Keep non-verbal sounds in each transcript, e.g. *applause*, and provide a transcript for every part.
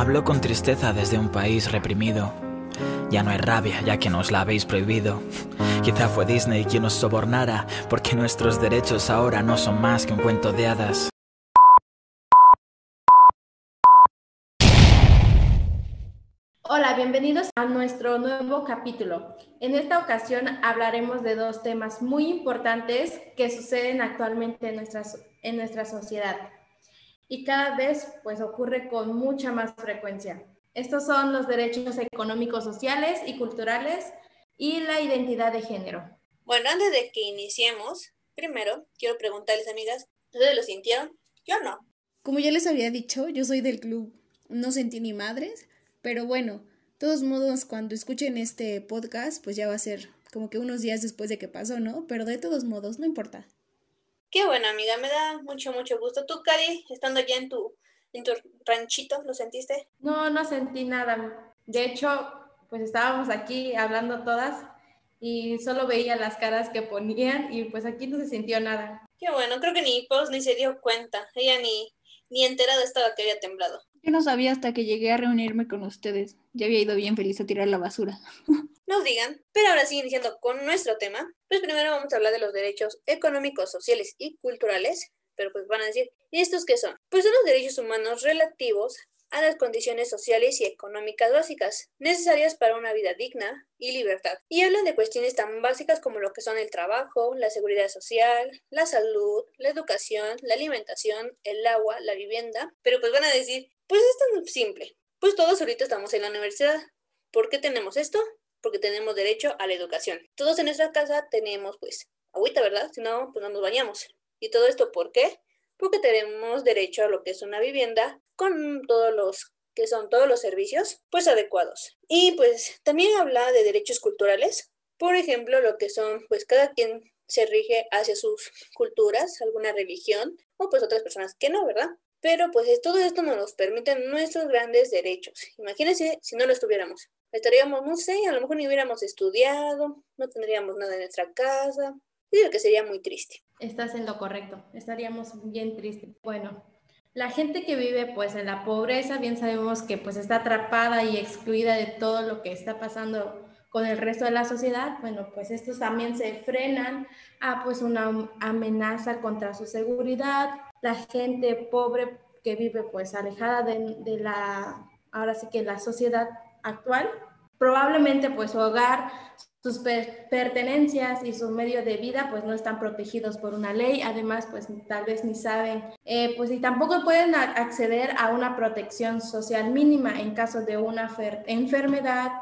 Hablo con tristeza desde un país reprimido. Ya no hay rabia, ya que nos la habéis prohibido. *laughs* Quizá fue Disney quien nos sobornara, porque nuestros derechos ahora no son más que un cuento de hadas. Hola, bienvenidos a nuestro nuevo capítulo. En esta ocasión hablaremos de dos temas muy importantes que suceden actualmente en en nuestra sociedad y cada vez pues ocurre con mucha más frecuencia. Estos son los derechos económicos, sociales y culturales y la identidad de género. Bueno, antes de que iniciemos, primero quiero preguntarles, amigas, ¿ustedes lo sintieron? Yo no. Como ya les había dicho, yo soy del club No Sentí ni Madres, pero bueno, todos modos, cuando escuchen este podcast, pues ya va a ser como que unos días después de que pasó, ¿no? Pero de todos modos, no importa. Qué bueno, amiga, me da mucho, mucho gusto. ¿Tú, Cari, estando allá en tu, en tu ranchito, lo sentiste? No, no sentí nada. De hecho, pues estábamos aquí hablando todas y solo veía las caras que ponían y pues aquí no se sintió nada. Qué bueno, creo que ni Pos ni se dio cuenta. Ella ni, ni enterada estaba que había temblado. Yo no sabía hasta que llegué a reunirme con ustedes. Ya había ido bien feliz a tirar la basura. *laughs* Nos digan, pero ahora sí, iniciando con nuestro tema, pues primero vamos a hablar de los derechos económicos, sociales y culturales, pero pues van a decir, ¿y estos qué son? Pues son los derechos humanos relativos a las condiciones sociales y económicas básicas necesarias para una vida digna y libertad. Y hablan de cuestiones tan básicas como lo que son el trabajo, la seguridad social, la salud, la educación, la alimentación, el agua, la vivienda. Pero pues van a decir, pues es tan simple. Pues todos ahorita estamos en la universidad. ¿Por qué tenemos esto? Porque tenemos derecho a la educación. Todos en nuestra casa tenemos pues agüita, ¿verdad? Si no, pues no nos bañamos. ¿Y todo esto por qué? Porque tenemos derecho a lo que es una vivienda con todos los que son todos los servicios pues adecuados. Y pues también habla de derechos culturales, por ejemplo, lo que son pues cada quien se rige hacia sus culturas, alguna religión o pues otras personas que no, ¿verdad? Pero pues todo esto nos los permiten nuestros grandes derechos. Imagínense si no lo estuviéramos. Estaríamos, no sé, a lo mejor ni hubiéramos estudiado, no tendríamos nada en nuestra casa. Digo que sería muy triste. Estás en lo correcto, estaríamos bien tristes. Bueno, la gente que vive pues en la pobreza, bien sabemos que pues está atrapada y excluida de todo lo que está pasando con el resto de la sociedad, bueno, pues estos también se frenan a pues una amenaza contra su seguridad, la gente pobre que vive pues alejada de, la, ahora sí que la sociedad actual, probablemente pues su hogar, sus pertenencias y su medio de vida pues no están protegidos por una ley, además pues tal vez ni saben, eh, pues y tampoco pueden acceder a una protección social mínima en caso de una enfermedad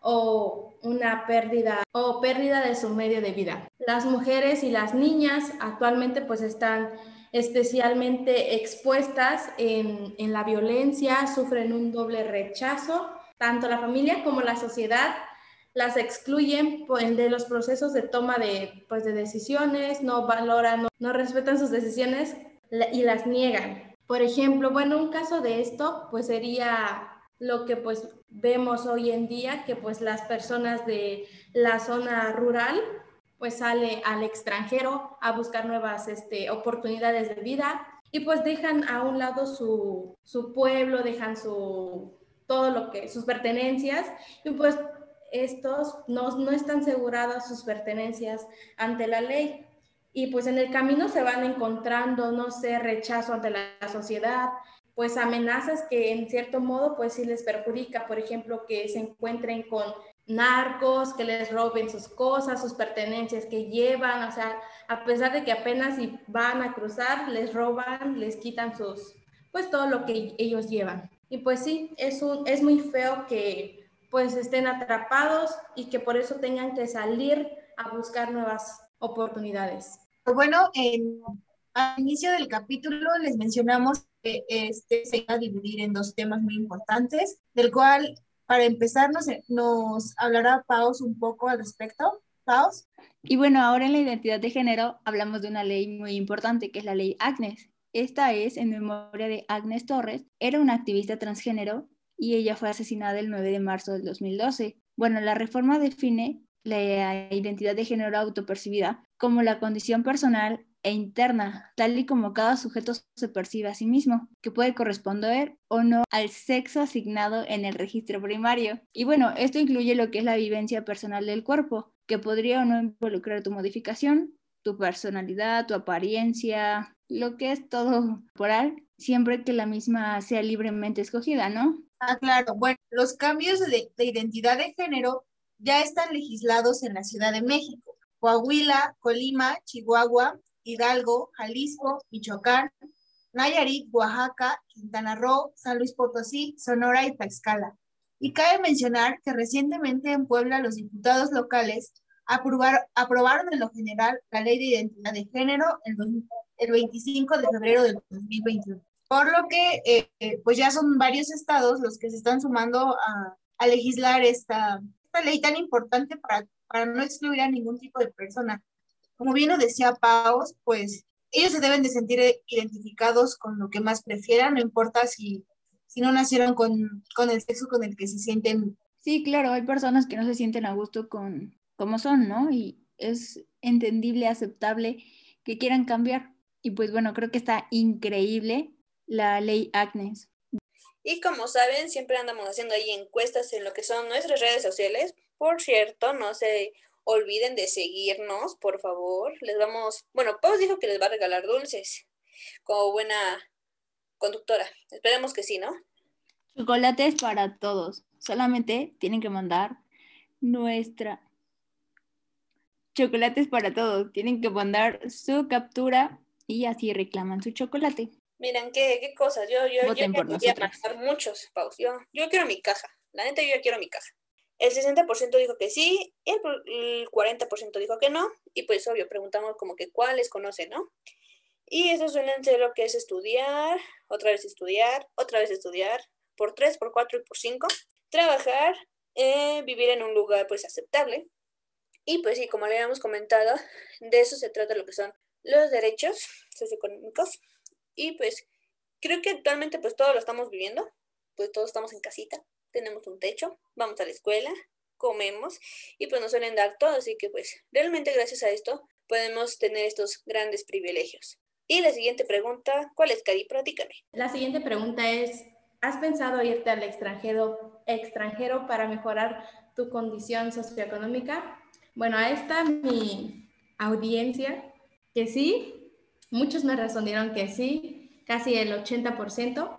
o una pérdida o pérdida de su medio de vida. Las mujeres y las niñas actualmente pues están especialmente expuestas en, en la violencia, sufren un doble rechazo, tanto la familia como la sociedad las excluyen de los procesos de toma de, pues, de decisiones, no valoran, no, respetan sus decisiones y las niegan. Por ejemplo, bueno, un caso de esto pues sería lo que pues vemos hoy en día, que pues las personas de la zona rural pues sale al extranjero a buscar nuevas este, oportunidades de vida y pues dejan a un lado su, su pueblo, dejan su, todo lo que, sus pertenencias y pues estos no, no están aseguradas sus pertenencias ante la ley. Y pues en el camino se van encontrando, no sé, rechazo ante la sociedad, pues amenazas que en cierto modo pues sí les perjudica, por ejemplo, que se encuentren con narcos, que les roben sus cosas, sus pertenencias que llevan, o sea, a pesar de que apenas si van a cruzar, les roban, les quitan sus, pues todo lo que ellos llevan. Y pues sí, es, un, es muy feo que pues estén atrapados y que por eso tengan que salir a buscar nuevas oportunidades. Pues bueno, en, al inicio del capítulo les mencionamos que este se va a dividir en dos temas muy importantes, del cual para empezar nos, nos hablará Paus un poco al respecto. Paus. Y bueno, ahora en la identidad de género hablamos de una ley muy importante que es la ley Agnes. Esta es en memoria de Agnes Torres, era una activista transgénero y ella fue asesinada el 9 de marzo del 2012. Bueno, la reforma define la identidad de género autopercibida como la condición personal e interna, tal y como cada sujeto se percibe a sí mismo, que puede corresponder o no al sexo asignado en el registro primario. Y bueno, esto incluye lo que es la vivencia personal del cuerpo, que podría o no involucrar tu modificación, tu personalidad, tu apariencia, lo que es todo corporal, siempre que la misma sea libremente escogida, ¿no? Ah, claro. Bueno, los cambios de, de identidad de género ya están legislados en la Ciudad de México, Coahuila, Colima, Chihuahua, Hidalgo, Jalisco, Michoacán, Nayarit, Oaxaca, Quintana Roo, San Luis Potosí, Sonora y Tlaxcala. Y cabe mencionar que recientemente en Puebla los diputados locales aprobaron en lo general la ley de identidad de género el, el 25 de febrero del 2021. Por lo que, eh, eh, pues ya son varios estados los que se están sumando a, a legislar esta, esta, ley tan importante para, para no excluir a ningún tipo de persona. Como bien lo decía Paos, pues ellos se deben de sentir identificados con lo que más prefieran, no importa si, si no nacieron con, con el sexo con el que se sienten. Sí, claro, hay personas que no se sienten a gusto con como son, ¿no? Y es entendible, aceptable que quieran cambiar. Y pues bueno, creo que está increíble la ley Agnes. Y como saben, siempre andamos haciendo ahí encuestas en lo que son nuestras redes sociales. Por cierto, no se olviden de seguirnos, por favor. Les vamos, bueno, Pau dijo que les va a regalar dulces como buena conductora. Esperemos que sí, ¿no? Chocolates para todos. Solamente tienen que mandar nuestra chocolates para todos. Tienen que mandar su captura y así reclaman su chocolate. Miren, qué, qué cosas. Yo, yo, yo quería mandar muchos, Pau. Yo, yo quiero mi caja. La neta, yo quiero mi caja. El 60% dijo que sí, el, 40% dijo que no, y pues obvio, preguntamos como que cuáles conocen, ¿no? Y eso suelen ser lo que es estudiar, otra vez estudiar, otra vez estudiar, por tres, por cuatro y por cinco. Trabajar, eh, vivir en un lugar pues aceptable. Y pues sí, como le habíamos comentado, de eso se trata lo que son los derechos socioeconómicos. Y pues creo que actualmente pues todos lo estamos viviendo, pues todos estamos en casita, tenemos un techo, vamos a la escuela, comemos y pues nos suelen dar todo, así que pues realmente gracias a esto podemos tener estos grandes privilegios. Y la siguiente pregunta, ¿cuál es, Cari? Platícame. La siguiente pregunta es, ¿has pensado irte al extranjero, extranjero para mejorar tu condición socioeconómica? Bueno, a esta mi audiencia, que sí, muchos me respondieron que sí, casi el 80%.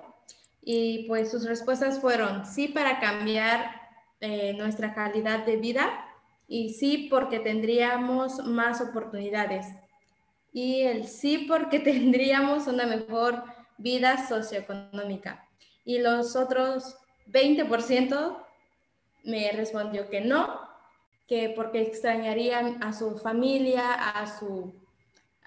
Y pues sus respuestas fueron sí para cambiar eh, nuestra calidad de vida y sí porque tendríamos más oportunidades. Y el sí porque *laughs* tendríamos una mejor vida socioeconómica. Y los otros 20% me respondió que no, que porque extrañarían a su familia, a su,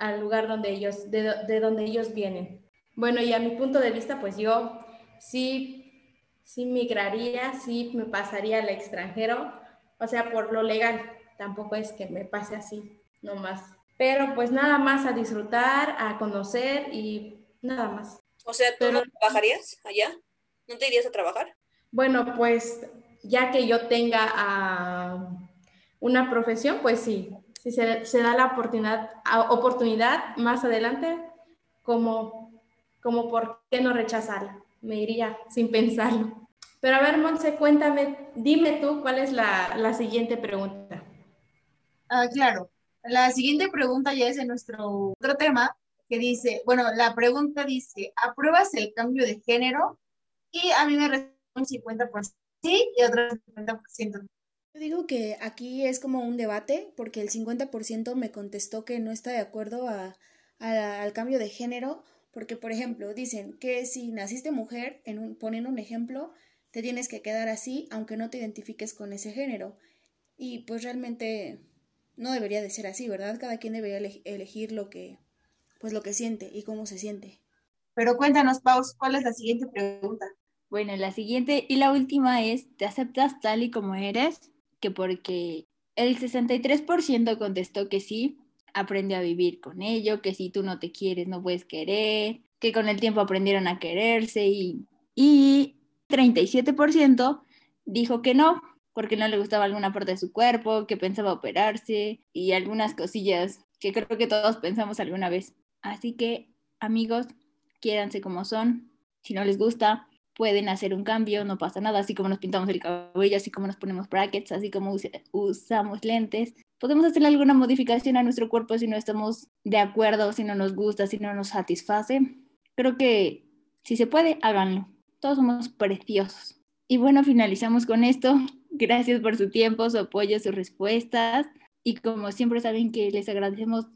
al lugar donde ellos, de, de donde ellos vienen. Bueno, y a mi punto de vista, pues yo sí, sí migraría, sí me pasaría al extranjero, o sea, por lo legal, tampoco es que me pase así, no más. Pero pues nada más a disfrutar, a conocer y nada más. O sea, ¿tú no trabajarías allá? ¿No te irías a trabajar? Bueno, pues ya que yo tenga uh, una profesión, pues sí, si se, se, da la oportunidad, oportunidad más adelante, como, como por qué no rechazarla me iría sin pensarlo. Pero a ver, Monse, cuéntame, dime tú cuál es la, la siguiente pregunta. Ah, claro, la siguiente pregunta ya es de nuestro otro tema, que dice, bueno, la pregunta dice, ¿apruebas el cambio de género? Y a mí me responde un 50% sí y otro 50% Yo digo que aquí es como un debate, porque el 50% me contestó que no está de acuerdo a, a, al cambio de género, porque, por ejemplo, dicen que si naciste mujer, en un, ponen un ejemplo, te tienes que quedar así aunque no te identifiques con ese género. Y pues realmente no debería de ser así, ¿verdad? Cada quien debería elegir lo que, pues lo que siente y cómo se siente. Pero cuéntanos, Paus, ¿cuál es la siguiente pregunta? Bueno, la siguiente y la última es, ¿te aceptas tal y como eres? Que porque el 63% contestó que sí, aprende a vivir con ello, que si tú no te quieres no puedes querer, que con el tiempo aprendieron a quererse y, y 37% dijo que no, porque no le gustaba alguna parte de su cuerpo, que pensaba operarse y algunas cosillas que creo que todos pensamos alguna vez. Así que, amigos, quiéranse como son. Si no les gusta, pueden hacer un cambio, no pasa nada, así como nos pintamos el cabello, así como nos ponemos brackets, así como usamos lentes. Podemos hacer alguna modificación a nuestro cuerpo si no estamos de acuerdo, si no nos gusta, si no nos satisface. Creo que si se puede, háganlo. Todos somos preciosos. Y bueno, finalizamos con esto. Gracias por su tiempo, su apoyo, sus respuestas. Y como siempre saben que les agradecemos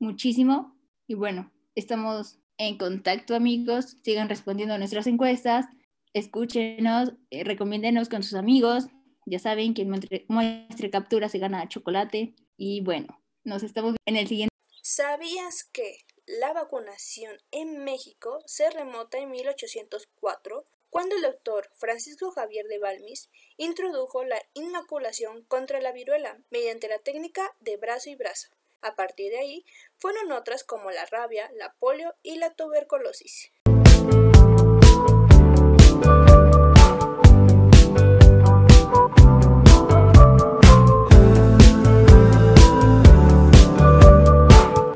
muchísimo. Y bueno, estamos en contacto amigos. Sigan respondiendo a nuestras encuestas. Escúchenos, eh, recomiéndenos con sus amigos. Ya saben que muestre, muestre captura se gana chocolate. Y bueno, nos estamos en el siguiente. ¿Sabías que la vacunación en México se remota en 1804 cuando el doctor Francisco Javier de Balmis introdujo la inoculación contra la viruela mediante la técnica de brazo y brazo. A partir de ahí fueron otras como la rabia, la polio y la tuberculosis.